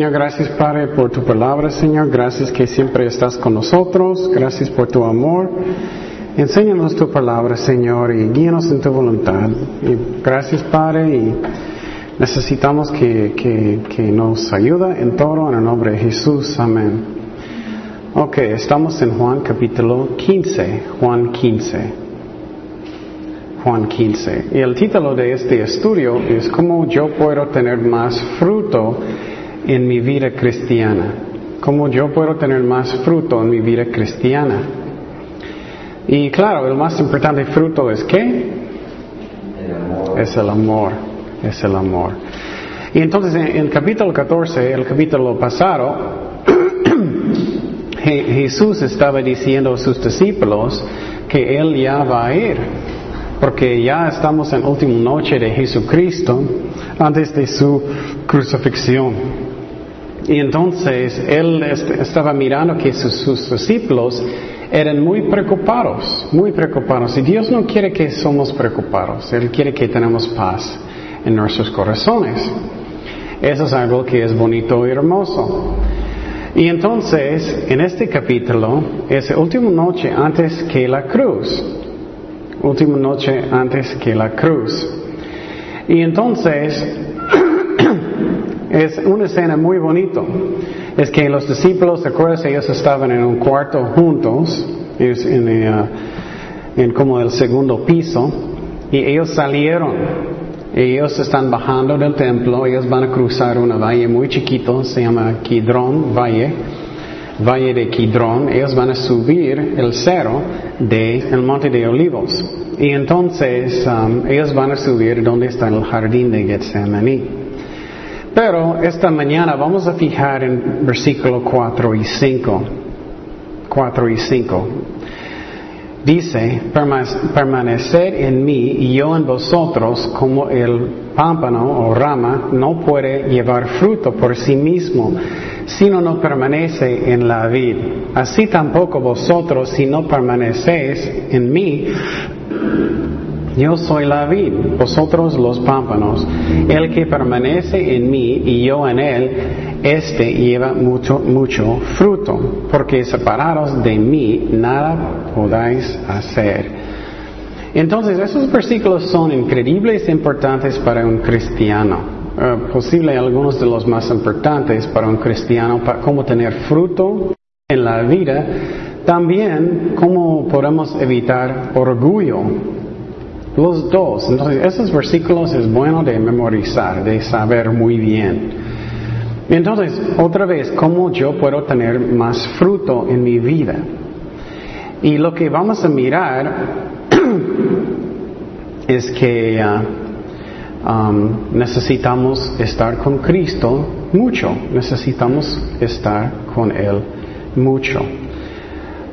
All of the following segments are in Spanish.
Señor, gracias Padre por tu palabra, Señor. Gracias que siempre estás con nosotros. Gracias por tu amor. Enséñanos tu palabra, Señor, y guíanos en tu voluntad. Gracias, Padre, y necesitamos que, que, que nos ayuda en todo en el nombre de Jesús. Amén. Ok, estamos en Juan capítulo 15. Juan 15. Juan 15. Y el título de este estudio es cómo yo puedo tener más fruto en mi vida cristiana. Cómo yo puedo tener más fruto en mi vida cristiana. Y claro, el más importante fruto es qué? Es el amor. Es el amor. Y entonces en el capítulo 14, el capítulo pasado, Jesús estaba diciendo a sus discípulos que Él ya va a ir, porque ya estamos en la última noche de Jesucristo antes de su crucifixión. Y entonces Él estaba mirando que sus, discípulos eran muy preocupados, muy preocupados. Y Dios no quiere que somos preocupados, Él quiere que tenemos paz en nuestros corazones. Eso es algo que es bonito y hermoso. Y entonces, en este capítulo, es la última noche antes que la cruz. Última noche antes que la cruz. Y entonces, es una escena muy bonita. Es que los discípulos, ¿te acuerdas? Ellos estaban en un cuarto juntos, en, eh, en como el segundo piso, y ellos salieron ellos están bajando del templo, ellos van a cruzar una valle muy chiquito, se llama Kidron Valle, Valle de Kidron, ellos van a subir el cerro del Monte de Olivos. Y entonces um, ellos van a subir donde está el jardín de Getsemaní. Pero esta mañana vamos a fijar en versículo 4 y 5. 4 y 5. Dice, permanecer en mí y yo en vosotros como el pámpano o rama no puede llevar fruto por sí mismo si no permanece en la vid. Así tampoco vosotros si no permanecéis en mí. Yo soy la vid, vosotros los pámpanos. El que permanece en mí y yo en él, este lleva mucho, mucho fruto, porque separados de mí nada podáis hacer. Entonces, esos versículos son increíbles e importantes para un cristiano. Uh, posible algunos de los más importantes para un cristiano, para cómo tener fruto en la vida. También cómo podemos evitar orgullo. Los dos. Entonces, esos versículos es bueno de memorizar, de saber muy bien. Entonces, otra vez, ¿cómo yo puedo tener más fruto en mi vida? Y lo que vamos a mirar es que uh, um, necesitamos estar con Cristo mucho, necesitamos estar con Él mucho,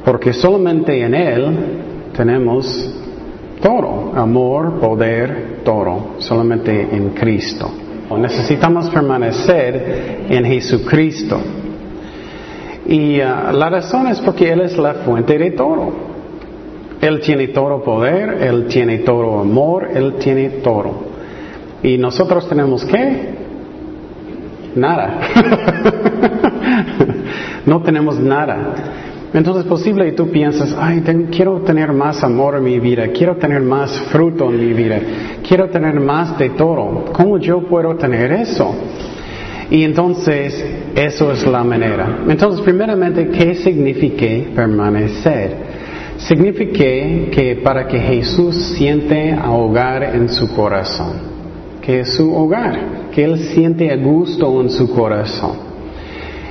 porque solamente en Él tenemos todo, amor, poder, todo, solamente en Cristo. Necesitamos permanecer en Jesucristo. Y uh, la razón es porque Él es la fuente de todo. Él tiene todo poder, Él tiene todo amor, Él tiene todo. Y nosotros tenemos qué? Nada. no tenemos nada. Entonces es posible que tú piensas, ay, quiero tener más amor en mi vida, quiero tener más fruto en mi vida, quiero tener más de todo. ¿Cómo yo puedo tener eso? Y entonces, eso es la manera. Entonces, primeramente, ¿qué significa permanecer? Significa que para que Jesús siente a hogar en su corazón, que es su hogar, que Él siente a gusto en su corazón.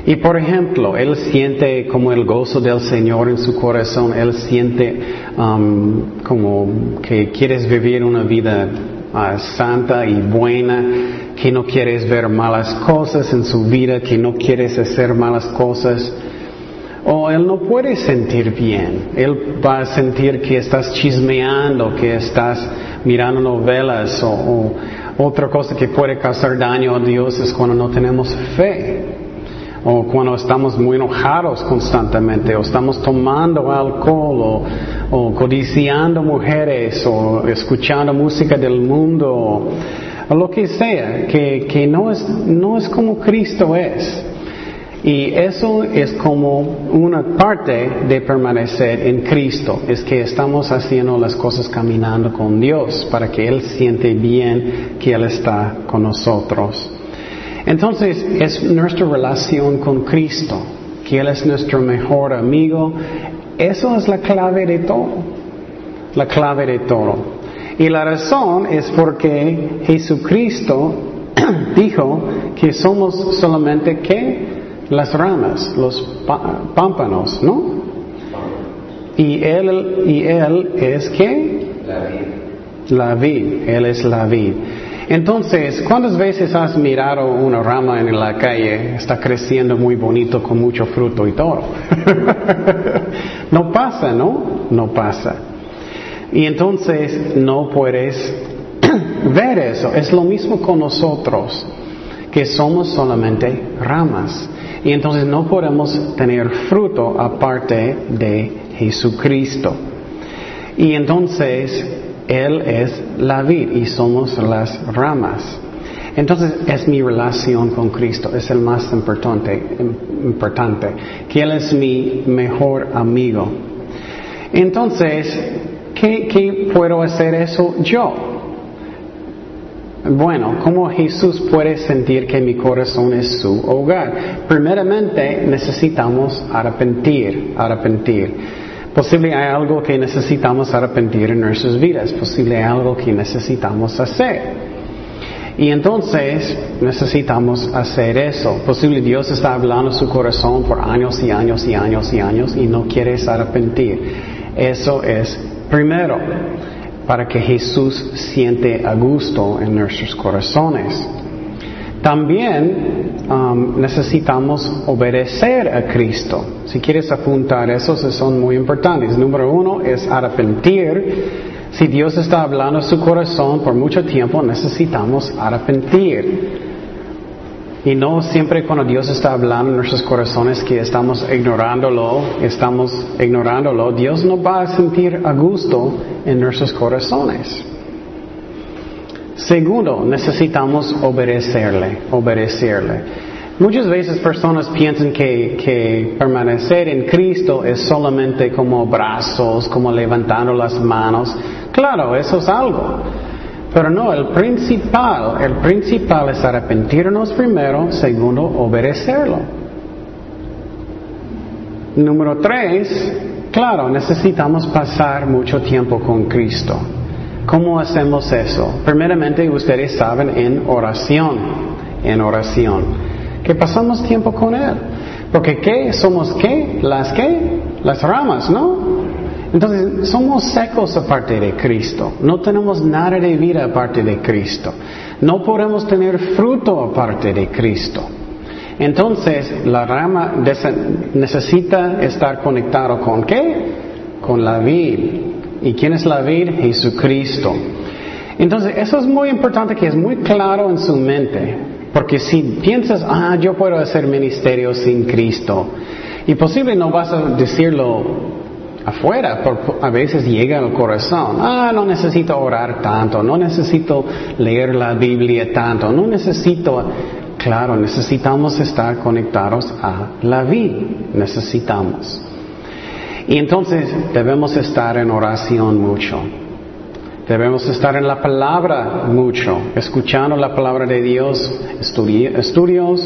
Y por ejemplo, él siente como el gozo del Señor en su corazón, él siente um, como que quieres vivir una vida uh, santa y buena, que no quieres ver malas cosas en su vida, que no quieres hacer malas cosas. O él no puede sentir bien, él va a sentir que estás chismeando, que estás mirando novelas o, o otra cosa que puede causar daño a Dios es cuando no tenemos fe o cuando estamos muy enojados constantemente, o estamos tomando alcohol, o, codiciando mujeres, o escuchando música del mundo, o lo que sea, que, que no, es, no es como Cristo es. Y eso es como una parte de permanecer en Cristo, es que estamos haciendo las cosas caminando con Dios para que Él siente bien que Él está con nosotros. Entonces es nuestra relación con Cristo, que Él es nuestro mejor amigo. Eso es la clave de todo, la clave de todo. Y la razón es porque Jesucristo dijo que somos solamente qué? las ramas, los pámpanos, ¿no? Y él, y él es qué? La vid. La vid, él es la vid. Entonces, ¿cuántas veces has mirado una rama en la calle? Está creciendo muy bonito con mucho fruto y todo. no pasa, ¿no? No pasa. Y entonces no puedes ver eso. Es lo mismo con nosotros, que somos solamente ramas. Y entonces no podemos tener fruto aparte de Jesucristo. Y entonces Él es la vid y somos las ramas. Entonces es mi relación con Cristo, es el más importante, importante, que Él es mi mejor amigo. Entonces, ¿qué, qué puedo hacer eso yo? Bueno, ¿cómo Jesús puede sentir que mi corazón es su hogar? Primeramente necesitamos arrepentir, arrepentir. Posible hay algo que necesitamos arrepentir en nuestras vidas, posible hay algo que necesitamos hacer. Y entonces necesitamos hacer eso. Posible Dios está hablando su corazón por años y años y años y años y no quieres arrepentir. Eso es primero para que Jesús siente a gusto en nuestros corazones. También um, necesitamos obedecer a Cristo. Si quieres apuntar, esos son muy importantes. Número uno es arrepentir. Si Dios está hablando a su corazón por mucho tiempo, necesitamos arrepentir. Y no siempre cuando Dios está hablando en nuestros corazones que estamos ignorándolo, estamos ignorándolo, Dios no va a sentir a gusto en nuestros corazones. Segundo, necesitamos obedecerle, obedecerle. Muchas veces personas piensan que, que, permanecer en Cristo es solamente como brazos, como levantando las manos. Claro, eso es algo. Pero no, el principal, el principal es arrepentirnos primero, segundo, obedecerlo. Número tres, claro, necesitamos pasar mucho tiempo con Cristo. ¿Cómo hacemos eso? Primeramente, ustedes saben, en oración, en oración, que pasamos tiempo con Él. Porque ¿qué? ¿Somos qué? ¿Las qué? Las ramas, ¿no? Entonces, somos secos aparte de Cristo. No tenemos nada de vida aparte de Cristo. No podemos tener fruto aparte de Cristo. Entonces, la rama necesita estar conectado con qué? Con la vid. ¿Y quién es la vid? Jesucristo. Entonces, eso es muy importante que es muy claro en su mente. Porque si piensas, ah, yo puedo hacer ministerio sin Cristo, y posible no vas a decirlo afuera, a veces llega al corazón. Ah, no necesito orar tanto, no necesito leer la Biblia tanto, no necesito... Claro, necesitamos estar conectados a la vida, necesitamos. Y entonces debemos estar en oración mucho. Debemos estar en la palabra mucho, escuchando la palabra de Dios, estudios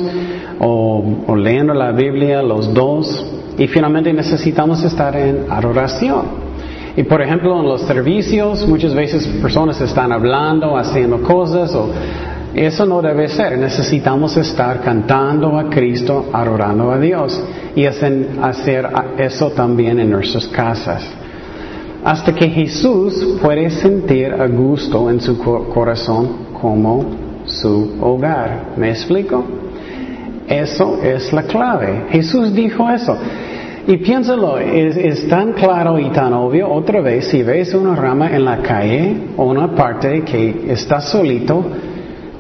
o, o leyendo la Biblia, los dos, y finalmente necesitamos estar en adoración. Y por ejemplo, en los servicios, muchas veces personas están hablando, haciendo cosas, o eso no debe ser. Necesitamos estar cantando a Cristo, adorando a Dios, y hacer eso también en nuestras casas. Hasta que Jesús puede sentir a gusto en su corazón como su hogar. ¿Me explico? Eso es la clave. Jesús dijo eso. Y piénsalo, es, tan claro y tan obvio, otra vez, si ves una rama en la calle o una parte que está solito,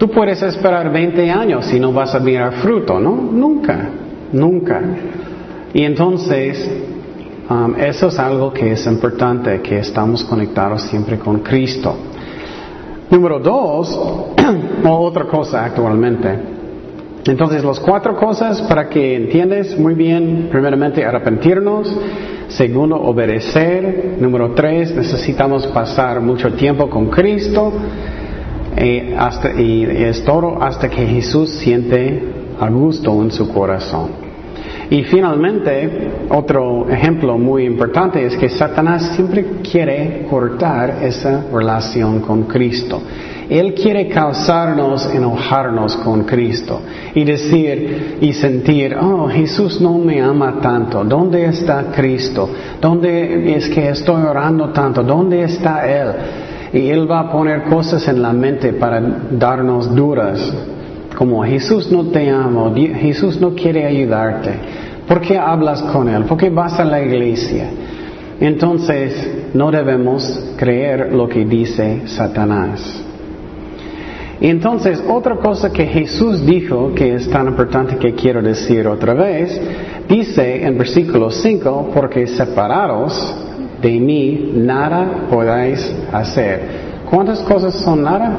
tú puedes esperar 20 años y no vas a mirar fruto, ¿no? Nunca, nunca. Y entonces, um, eso es algo que es importante, que estamos conectados siempre con Cristo. Número dos, otra cosa actualmente. Entonces, las cuatro cosas para que entiendes muy bien, primeramente arrepentirnos, segundo obedecer, número tres, necesitamos pasar mucho tiempo con Cristo, y, es todo hasta que Jesús siente a gusto en su corazón. Y finalmente, otro ejemplo muy importante es que Satanás siempre quiere cortar esa relación con Cristo. Él quiere causarnos enojarnos con Cristo y decir y sentir, oh, Jesús no me ama tanto. ¿Dónde está Cristo? ¿Dónde es que estoy orando tanto? ¿Dónde está Él? Y Él va a poner cosas en la mente para darnos duras como Jesús no te ama, Jesús no quiere ayudarte. ¿Por qué hablas con Él? ¿Por qué vas a la iglesia? Entonces, no debemos creer lo que dice Satanás. Entonces, otra cosa que Jesús dijo, que es tan importante que quiero decir otra vez, dice en versículo 5, porque separados de mí nada podáis hacer. ¿Cuántas cosas son nada?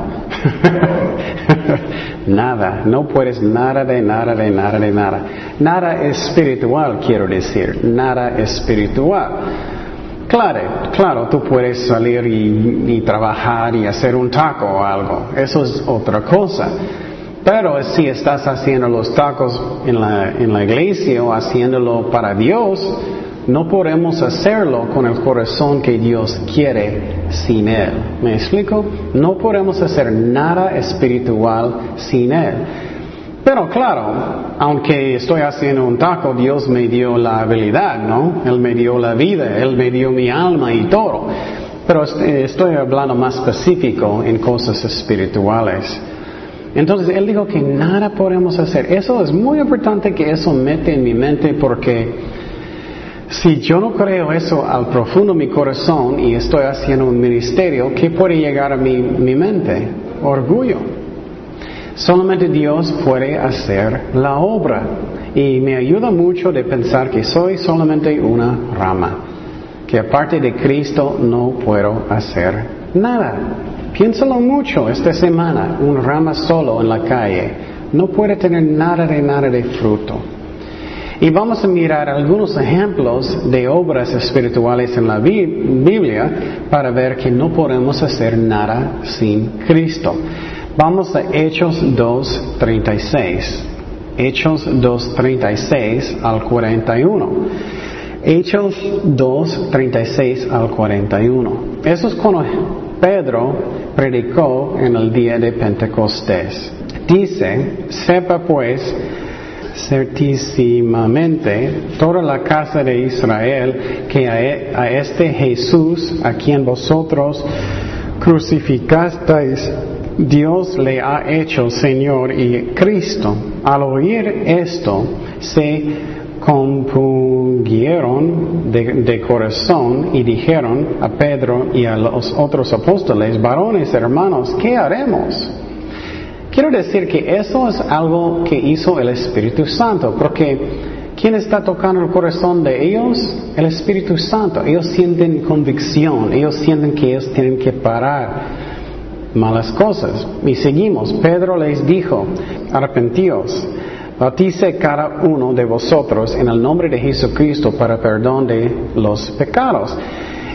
nada, no puedes nada de nada de nada de nada. Nada espiritual, quiero decir, nada espiritual. Claro, claro, tú puedes salir y, trabajar y hacer un taco o algo, eso es otra cosa. Pero si estás haciendo los tacos en la, en la iglesia o haciéndolo para Dios, no podemos hacerlo con el corazón que Dios quiere sin Él. ¿Me explico? No podemos hacer nada espiritual sin Él. Pero claro, aunque estoy haciendo un taco, Dios me dio la habilidad, ¿no? Él me dio la vida, Él me dio mi alma y todo. Pero estoy hablando más específico en cosas espirituales. Entonces Él dijo que nada podemos hacer. Eso es muy importante que eso mete en mi mente porque si yo no creo eso al profundo de mi corazón y estoy haciendo un ministerio, ¿qué puede llegar a mi, mi mente? Orgullo. Solamente Dios puede hacer la obra. Y me ayuda mucho de pensar que soy solamente una rama. Que aparte de Cristo no puedo hacer nada. Piénsalo mucho esta semana. Una rama solo en la calle. No puede tener nada de nada de fruto. Y vamos a mirar algunos ejemplos de obras espirituales en la Biblia para ver que no podemos hacer nada sin Cristo. Vamos a Hechos 2.36. Hechos 2.36 al 41. Hechos 2.36 al 41. Eso es cuando Pedro predicó en el día de Pentecostés. Dice, sepa pues certísimamente toda la casa de Israel que e, a, este Jesús, a quien vosotros crucificasteis, Dios le ha hecho Señor y Cristo. Al oír esto, se compungieron de, de, corazón y dijeron a Pedro y a los otros apóstoles, varones hermanos, ¿qué haremos? Quiero decir que eso es algo que hizo el Espíritu Santo, porque ¿quién está tocando el corazón de ellos? El Espíritu Santo. Ellos sienten convicción, ellos sienten que ellos tienen que parar malas cosas. Y seguimos. Pedro les dijo, arrepentíos, batice cada uno de vosotros en el nombre de Jesucristo para perdón de los pecados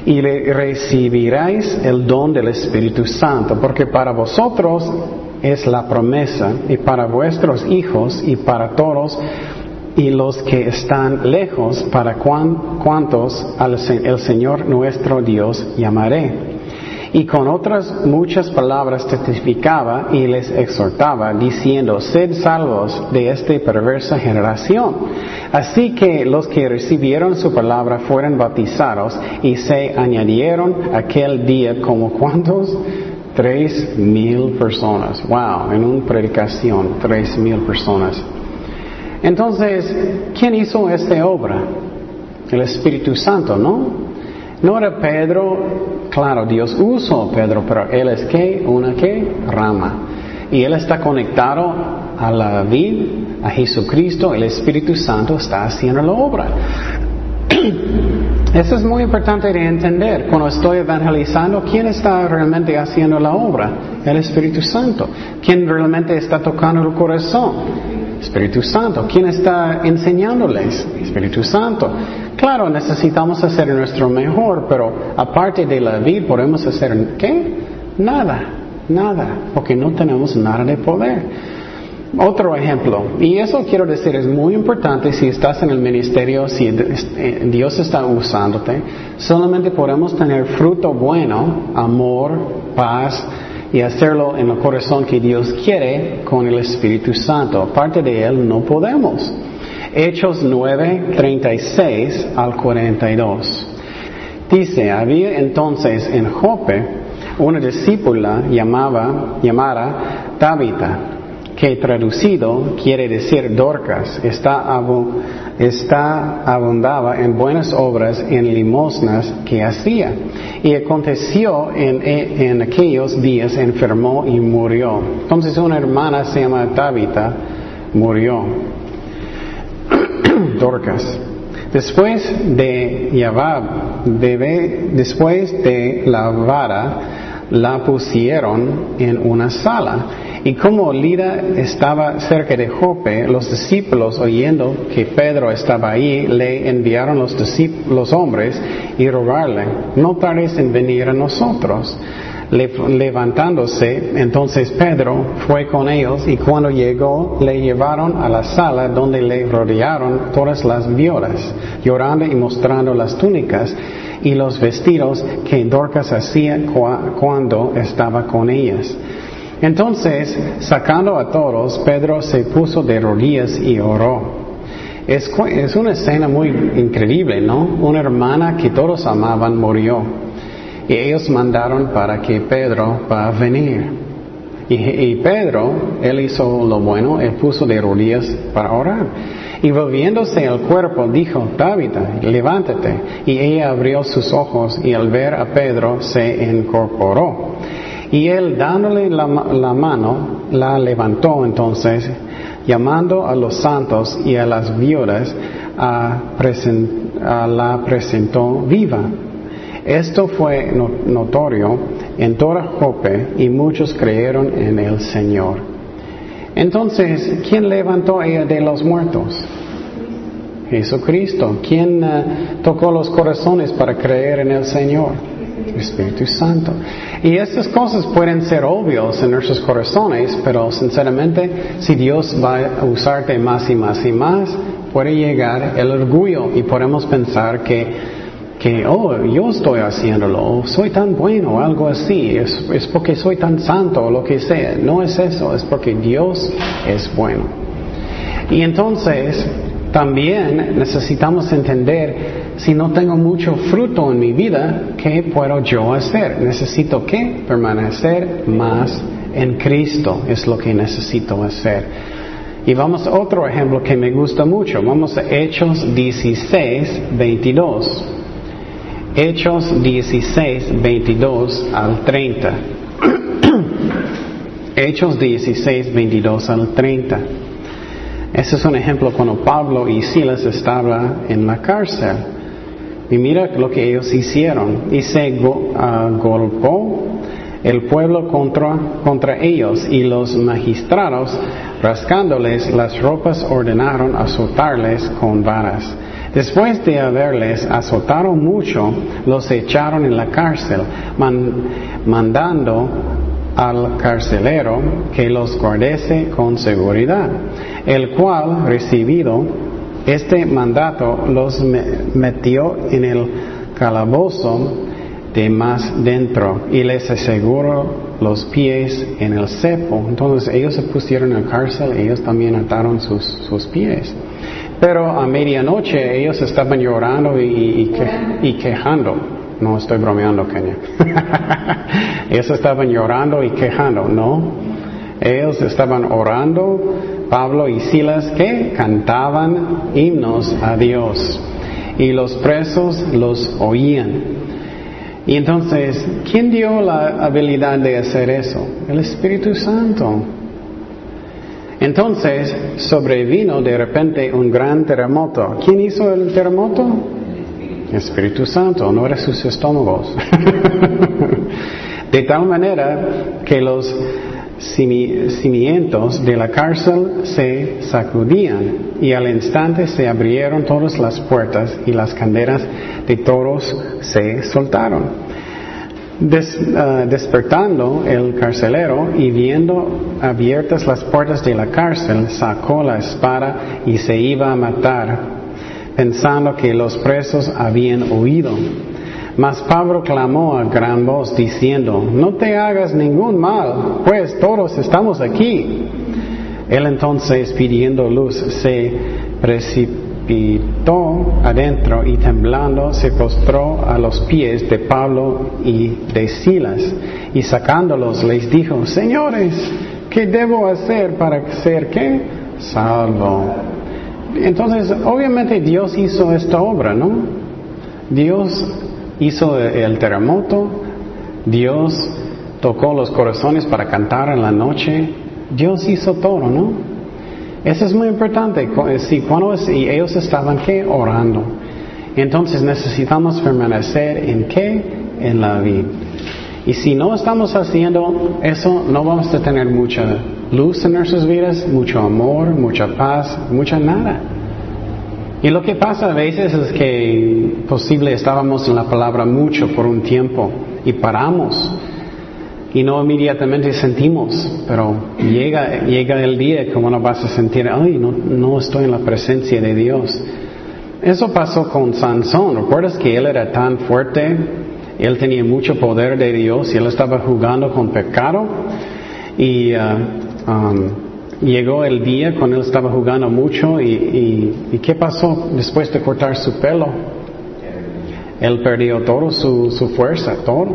y le recibiráis el don del Espíritu Santo, porque para vosotros es la promesa y para vuestros hijos y para todos y los que están lejos, para cuantos el Señor nuestro Dios llamaré. Y con otras muchas palabras testificaba y les exhortaba, diciendo, sed salvos de esta perversa generación. Así que los que recibieron su palabra fueron bautizados y se añadieron aquel día como cuantos Tres mil personas. Wow, en una predicación, tres mil personas. Entonces, ¿quién hizo esta obra? El Espíritu Santo, ¿no? No era Pedro, claro, Dios usó a Pedro, pero él es que una que rama. Y él está conectado a la vida, a Jesucristo, el Espíritu Santo está haciendo la obra. Eso es muy importante de entender. Cuando estoy evangelizando, ¿quién está realmente haciendo la obra? El Espíritu Santo. ¿Quién realmente está tocando el corazón? Espíritu Santo. ¿Quién está enseñándoles? Espíritu Santo. Claro, necesitamos hacer nuestro mejor, pero aparte de la vida, podemos hacer ¿qué? Nada, nada, porque no tenemos nada de poder. Otro ejemplo, y eso quiero decir es muy importante si estás en el ministerio, si eh, Dios está usándote, solamente podemos tener fruto bueno, amor, paz y hacerlo en el corazón que Dios quiere con el Espíritu Santo. Aparte de Él no podemos. Hechos 9, 36 al 42. Dice, había entonces en Jope una discípula llamaba, llamada Tabitha que traducido quiere decir Dorcas, está, está abundaba en buenas obras, en limosnas que hacía. Y aconteció en, en aquellos días, enfermó y murió. Entonces una hermana se llama Tabitha, murió. Dorcas. Después de Yabab, después de la vara, la pusieron en una sala y como Lida estaba cerca de Jope, los discípulos, oyendo que Pedro estaba ahí, le enviaron los, hombres y rogarle, no tardes en venir a nosotros. levantándose, entonces Pedro fue con ellos y cuando llegó le llevaron a la sala donde le rodearon todas las violas, llorando y mostrando las túnicas y los vestidos que Dorcas hacía cuando estaba con ellas. Entonces, sacando a todos, Pedro se puso de rodillas y oró. Es, una escena muy increíble, ¿no? Una hermana que todos amaban murió. Y ellos mandaron para que Pedro va a venir. Y, Pedro, él hizo lo bueno, él puso de rodillas para orar. Y volviéndose el cuerpo, dijo, Tabitha, levántate. Y ella abrió sus ojos y al ver a Pedro se incorporó. Y él dándole la, mano, la levantó entonces, llamando a los santos y a las viudas, a, la presentó viva. Esto fue notorio en toda Jope y muchos creyeron en el Señor. Entonces, ¿quién levantó a ella de los muertos? Jesucristo. ¿Quién eh, tocó los corazones para creer en el Señor? Espíritu Santo. Y estas cosas pueden ser obvios en nuestros corazones, pero sinceramente, si Dios va a usarte más y más y más, puede llegar el orgullo y podemos pensar que, que oh, yo estoy haciéndolo, soy tan bueno o algo así, es, es porque soy tan santo o lo que sea. No es eso, es porque Dios es bueno. Y entonces, también necesitamos entender si no tengo mucho fruto en mi vida, ¿qué puedo yo hacer? Necesito qué? Permanecer más en Cristo es lo que necesito hacer. Y vamos a otro ejemplo que me gusta mucho. Vamos a Hechos 16, 22. Hechos 16, 22 al 30. Hechos 16, 22 al 30. Ese es un ejemplo cuando Pablo y Silas estaban en la cárcel. Y mira lo que ellos hicieron. Y se ah, golpeó el pueblo contra, contra ellos y los magistrados, rascándoles las ropas, ordenaron azotarles con varas. Después de haberles azotado mucho, los echaron en la cárcel, mandando al carcelero que los guardese con seguridad, el cual, recibido este mandato los metió en el calabozo de más dentro y les aseguró los pies en el cepo. Entonces ellos se pusieron en cárcel, ellos también ataron sus, sus pies. Pero a medianoche ellos estaban llorando y, y, quejando. No estoy bromeando, Kenia. ellos estaban llorando y quejando, ¿no? Ellos estaban orando Pablo y Silas que cantaban himnos a Dios y los presos los oían. Y entonces, ¿quién dio la habilidad de hacer eso? El Espíritu Santo. Entonces sobrevino de repente un gran terremoto. ¿Quién hizo el terremoto? Espíritu Santo, no eres sus estómagos. de tal manera que los cimientos de la cárcel se sacudían y al instante se abrieron todas las puertas y las cadenas de todos se soltaron. Ah, despertando el carcelero y viendo abiertas las puertas de la cárcel, sacó la espada y se iba a matar, pensando que los presos habían huido. Mas Pablo clamó a gran voz diciendo, no te hagas ningún mal, pues todos estamos aquí. Él entonces, pidiendo luz, se precipitó adentro y temblando se postró a los pies de Pablo y de Silas y sacándolos les dijo, señores, ¿qué debo hacer para ser qué? Salvo. Entonces, obviamente Dios hizo esta obra, ¿no? Dios hizo el terremoto, Dios tocó los corazones para cantar en la noche, Dios hizo todo, ¿no? Eso es muy importante. Si cuando y ellos estaban ¿qué? orando. Entonces necesitamos permanecer en qué? En la vida. Y si no estamos haciendo eso, no vamos a tener mucha luz en nuestras vidas, mucho amor, mucha paz, mucha nada. Y lo que pasa a veces es que posible estábamos en la palabra mucho por un tiempo y paramos y no inmediatamente sentimos, pero llega, llega el día que uno vas a sentir, ay, no, no estoy en la presencia de Dios. Eso pasó con Sansón. ¿Recuerdas que él era tan fuerte? Él tenía mucho poder de Dios y él estaba jugando con pecado. Y uh, um, llegó el día cuando él estaba jugando mucho y, y, ¿qué pasó después de cortar su pelo? Él perdió todo su, su fuerza, todo.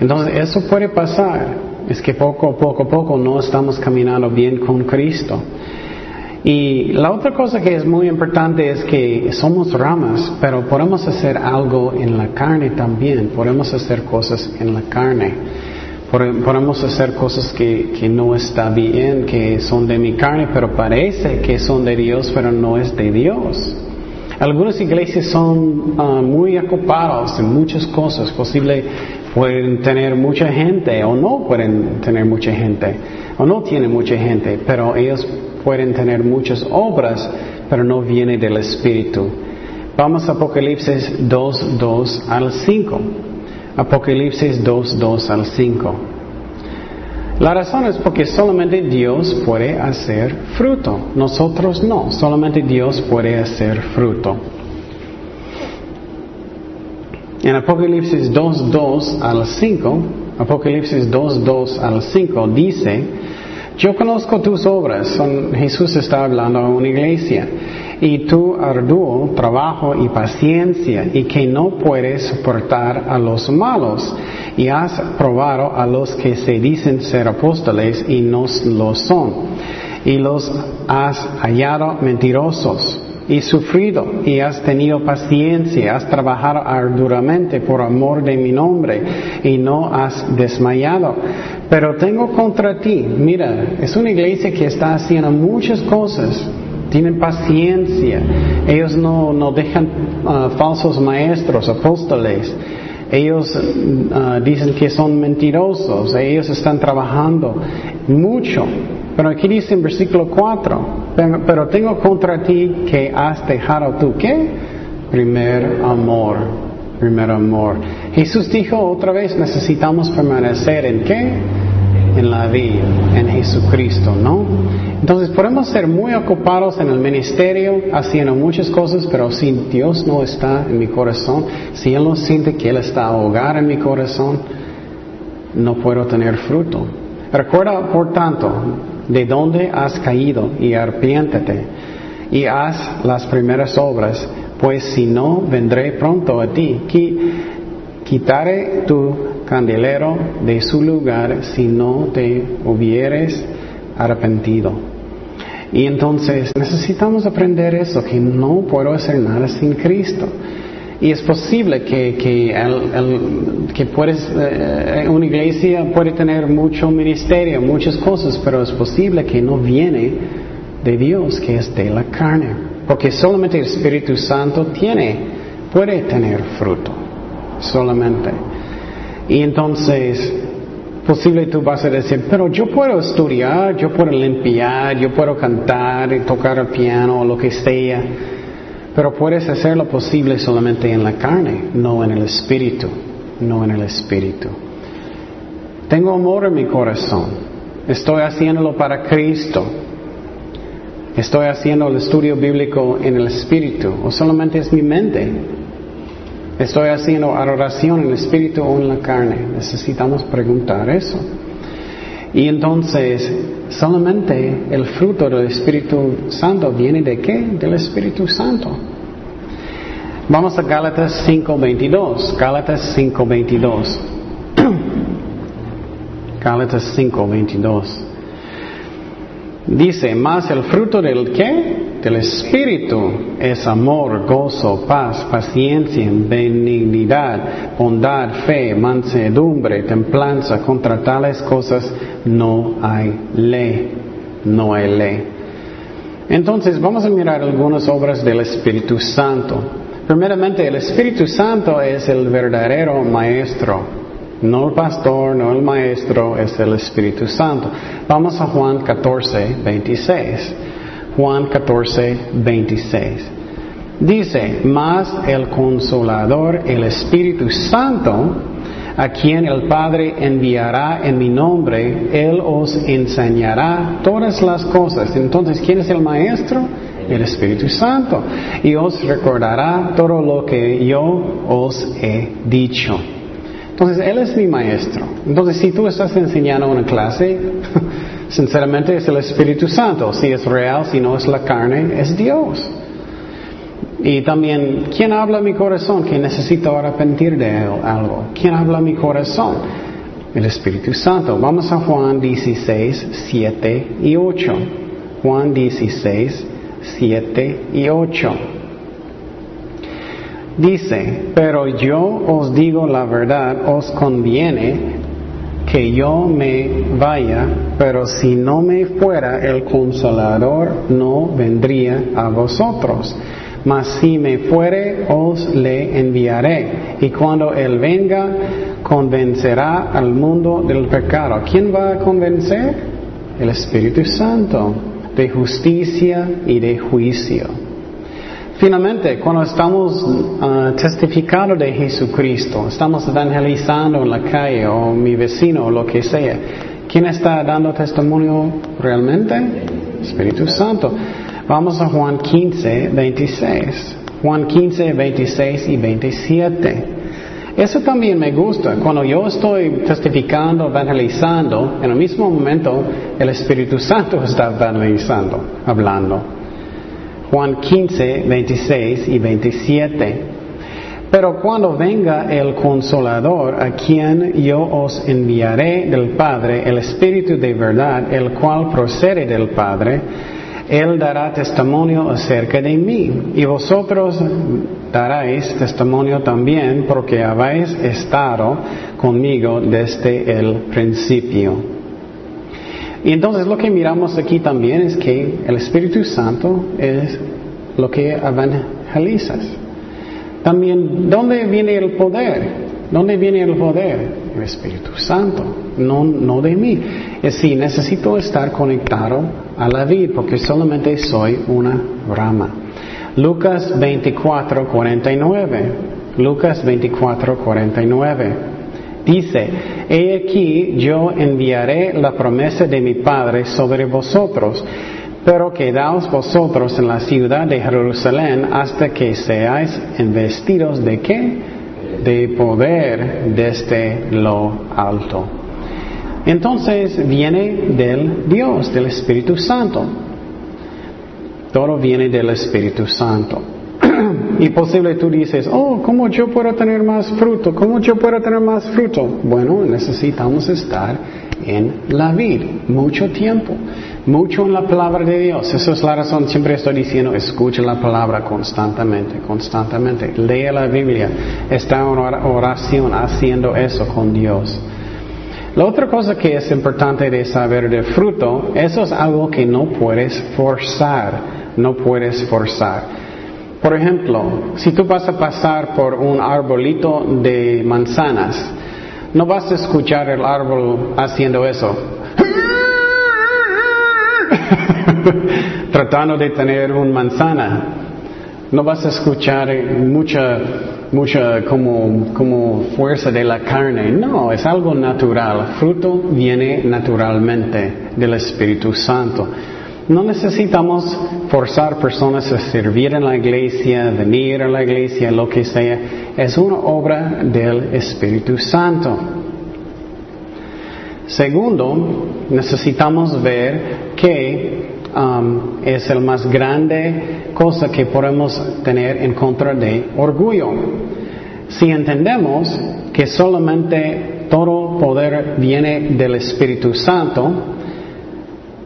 Entonces eso puede pasar. Es que poco poco poco no estamos caminando bien con Cristo. Y la otra cosa que es muy importante es que somos ramas, pero podemos hacer algo en la carne también. Podemos hacer cosas en la carne. Podemos hacer cosas que, que no está bien, que son de mi carne, pero parece que son de Dios, pero no es de Dios. Algunas iglesias son ah, muy ocupadas en muchas cosas. Posible pueden tener mucha gente o no pueden tener mucha gente o no tienen mucha gente, pero ellos pueden tener muchas obras, pero no viene del Espíritu. Vamos a Apocalipsis 2, 2 al 5. Apocalipsis 2, 2 al 5. La razón es porque solamente Dios puede hacer fruto. Nosotros no, solamente Dios puede hacer fruto. En Apocalipsis 2, 2 al 5, Apocalipsis 2, 2 al 5 dice, yo conozco tus obras, Jesús está hablando a una iglesia, y tu arduo trabajo y paciencia, y que no puedes soportar a los malos, y has probado a los que se dicen ser apóstoles y no lo son, y los has hallado mentirosos y sufrido y has tenido paciencia, has trabajado arduamente por amor de mi nombre y no has desmayado. Pero tengo contra ti, mira, es una iglesia que está haciendo muchas cosas, tienen paciencia, ellos no, no dejan ah, falsos maestros, apóstoles, ellos ah, dicen que son mentirosos, ellos están trabajando mucho. Pero aquí dice en versículo 4, pero tengo contra ti que has dejado tú, ¿qué? Primer amor, primer amor. Jesús dijo otra vez, necesitamos permanecer en qué? En la vida, en Jesucristo, ¿no? Entonces podemos ser muy ocupados en el ministerio, haciendo muchas cosas, pero si Dios no está en mi corazón, si Él no siente que Él está a hogar en mi corazón, no puedo tener fruto. Recuerda, por tanto, de dónde has caído y arrepiéntete y haz las primeras obras, pues si no, vendré pronto a ti. Quitaré tu candelero de su lugar si no te hubieres arrepentido. Y entonces necesitamos aprender eso, que no puedo hacer nada sin Cristo. Y es posible que, que, que puedes, eh, una iglesia puede tener mucho ministerio, muchas cosas, pero es posible que no viene de Dios, que es de la carne. Porque solamente el Espíritu Santo tiene puede tener fruto, solamente. Y entonces, posible tú vas a decir, pero yo puedo estudiar, yo puedo limpiar, yo puedo cantar y tocar el piano o lo que sea, pero puedes hacer lo posible solamente en la carne, no en el espíritu, no en el espíritu. Tengo amor en mi corazón, estoy haciéndolo para Cristo, estoy haciendo el estudio bíblico en el espíritu, o solamente es mi mente. Estoy haciendo adoración en el espíritu o en la carne. Necesitamos preguntar eso. Y entonces, solamente el fruto del Espíritu Santo viene de qué? Del Espíritu Santo. Vamos a Gálatas 5.22. Gálatas 5.22. Gálatas 5.22. Dice, más el fruto del qué? Del Espíritu es amor, gozo, paz, paciencia, benignidad, bondad, fe, mansedumbre, templanza. Contra tales cosas no hay ley, no hay ley. Entonces vamos a mirar algunas obras del Espíritu Santo. Primeramente, el Espíritu Santo es el verdadero maestro. No el pastor, no el maestro, es el Espíritu Santo. Vamos a Juan 14, 26. Juan 14, 26. Dice, más el consolador, el Espíritu Santo, a quien el Padre enviará en mi nombre, Él os enseñará todas las cosas. Entonces, ¿quién es el Maestro? El Espíritu Santo. Y os recordará todo lo que yo os he dicho. Entonces, Él es mi Maestro. Entonces, si tú estás enseñando una clase, Sinceramente es el Espíritu Santo. Si es real, si no es la carne, es Dios. Y también, ¿quién habla a mi corazón que necesito arrepentir de algo? ¿Quién habla a mi corazón? El Espíritu Santo. Vamos a Juan 16, 7 y 8. Juan 16, 7 y 8. Dice, pero yo os digo la verdad, os conviene que yo me vaya, pero si no me fuera el consolador no vendría a vosotros. Mas si me fuere, os le enviaré. Y cuando Él venga, convencerá al mundo del pecado. ¿Quién va a convencer? El Espíritu Santo, de justicia y de juicio. Finalmente, cuando estamos uh, testificando de Jesucristo, estamos evangelizando en la calle o mi vecino o lo que sea, ¿quién está dando testimonio realmente? Espíritu Santo. Vamos a Juan 15, 26. Juan 15, 26 y 27. Eso también me gusta. Cuando yo estoy testificando, evangelizando, en el mismo momento el Espíritu Santo está evangelizando, hablando. Juan 15, 26 y 27. Pero cuando venga el consolador, a quien yo os enviaré del Padre, el Espíritu de verdad, el cual procede del Padre, él dará testimonio acerca de mí. Y vosotros daréis testimonio también, porque habéis estado conmigo desde el principio. Y entonces lo que miramos aquí también es que el Espíritu Santo es lo que evangelizas. También, ¿dónde viene el poder? ¿Dónde viene el poder? El Espíritu Santo, no, no de mí. Es decir, necesito estar conectado a la vida porque solamente soy una rama. Lucas 24, 49. Lucas 24, 49. Dice, he aquí yo enviaré la promesa de mi Padre sobre vosotros, pero quedaos vosotros en la ciudad de Jerusalén hasta que seáis investidos de qué? De poder desde lo alto. Entonces viene del Dios, del Espíritu Santo. Todo viene del Espíritu Santo y posible tú dices, oh, ¿cómo yo puedo tener más fruto? ¿Cómo yo puedo tener más fruto? Bueno, necesitamos estar en la vida, mucho tiempo, mucho en la palabra de Dios. Esa es la razón, siempre estoy diciendo, escucha la palabra constantemente, constantemente. Lea la Biblia, está en oración haciendo eso con Dios. La otra cosa que es importante de saber de fruto, eso es algo que no puedes forzar, no puedes forzar. Por ejemplo, si tú vas a pasar por un arbolito de manzanas, no vas a escuchar el árbol haciendo eso. Tratando de tener una manzana. No vas a escuchar mucha, mucha como, como fuerza de la carne. No, es algo natural. Fruto viene naturalmente del Espíritu Santo. No necesitamos forzar personas a servir en la iglesia, venir a la iglesia, lo que sea. Es una obra del Espíritu Santo. Segundo, necesitamos ver que um, es el más grande cosa que podemos tener en contra de orgullo. Si entendemos que solamente todo poder viene del Espíritu Santo,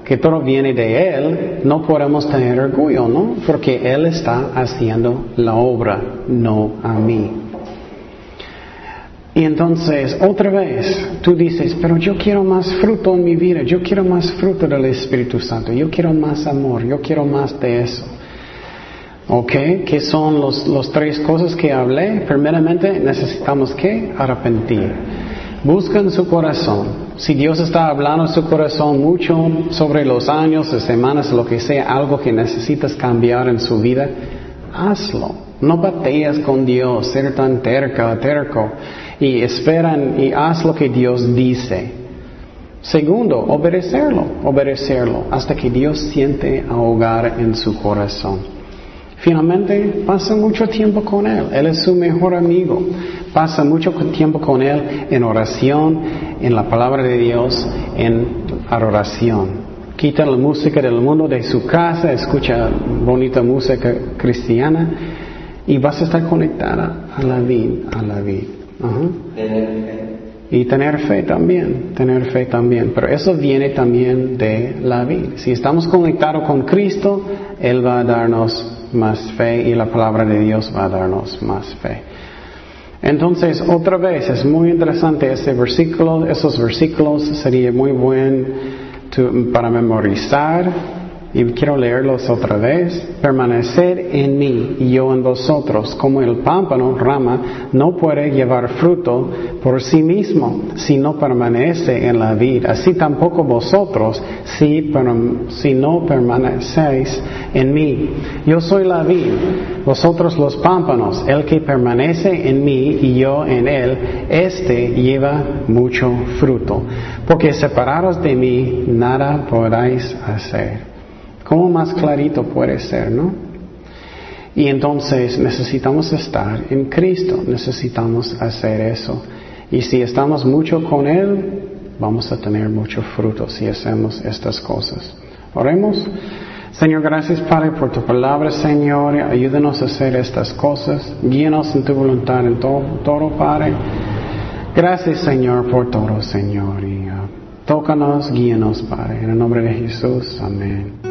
que todo viene de Él, no podemos tener orgullo, ¿no? Porque Él está haciendo la obra, no a mí. Y entonces, otra vez, tú dices, pero yo quiero más fruto en mi vida, yo quiero más fruto del Espíritu Santo, yo quiero más amor, yo quiero más de eso. ¿Ok? ¿Qué son los, los tres cosas que hablé? Primeramente, necesitamos que arrepentir. Buscan su corazón. Si Dios está hablando en su corazón mucho sobre los años, las semanas, lo que sea, algo que necesitas cambiar en su vida, hazlo. No batallas con Dios, ser tan terca, terco, y esperan y haz lo que Dios dice. Segundo, obedecerlo, obedecerlo, hasta que Dios siente ahogar en su corazón. Finalmente, pasa mucho tiempo con Él. Él es su mejor amigo. Pasa mucho tiempo con Él en oración, en la palabra de Dios, en adoración. Quita la música del mundo de su casa, escucha bonita música cristiana y vas a estar conectada a la vida, a la vida. Y tener fe también, tener fe también. Pero eso viene también de la vida. Si estamos conectados con Cristo, Él va a darnos más fe y la palabra de Dios va a darnos más fe. Entonces, otra vez, es muy interesante ese versículo, esos versículos sería muy buen para memorizar y quiero leerlos otra vez. Permanecer en mí y yo en vosotros, como el pámpano, rama, no puede llevar fruto por sí mismo si no permanece en la vida. Así tampoco vosotros si, no permanecéis en mí. Yo soy la vid, vosotros los pámpanos. El que permanece en mí y yo en él, este lleva mucho fruto. Porque separados de mí, nada podráis hacer. ¿Cómo más clarito puede ser, no? Y entonces necesitamos estar en Cristo, necesitamos hacer eso. Y si estamos mucho con Él, vamos a tener mucho fruto si hacemos estas cosas. Oremos. Señor, gracias Padre por tu palabra, Señor. Ayúdanos a hacer estas cosas. Guíanos en tu voluntad en todo, todo Padre. Gracias, Señor, por todo, Señor. Y uh, tócanos, guíanos, Padre. En el nombre de Jesús. Amén.